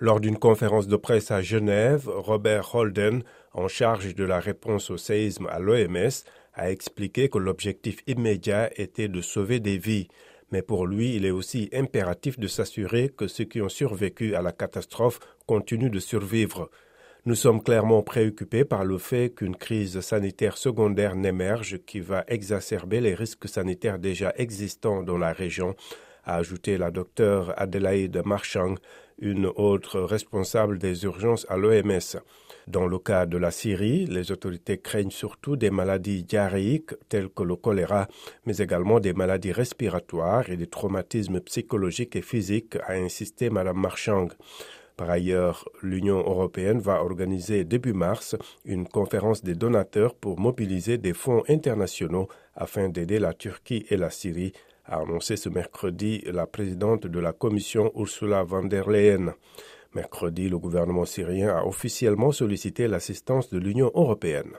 Lors d'une conférence de presse à Genève, Robert Holden, en charge de la réponse au séisme à l'OMS, a expliqué que l'objectif immédiat était de sauver des vies. Mais pour lui, il est aussi impératif de s'assurer que ceux qui ont survécu à la catastrophe continuent de survivre. Nous sommes clairement préoccupés par le fait qu'une crise sanitaire secondaire n'émerge qui va exacerber les risques sanitaires déjà existants dans la région, a ajouté la docteure Adelaide Marchang, une autre responsable des urgences à l'OMS. Dans le cas de la Syrie, les autorités craignent surtout des maladies diarrhéiques telles que le choléra, mais également des maladies respiratoires et des traumatismes psychologiques et physiques, a insisté Mme Marchang. Par ailleurs, l'Union européenne va organiser début mars une conférence des donateurs pour mobiliser des fonds internationaux afin d'aider la Turquie et la Syrie a annoncé ce mercredi la présidente de la Commission Ursula von der Leyen. Mercredi, le gouvernement syrien a officiellement sollicité l'assistance de l'Union européenne.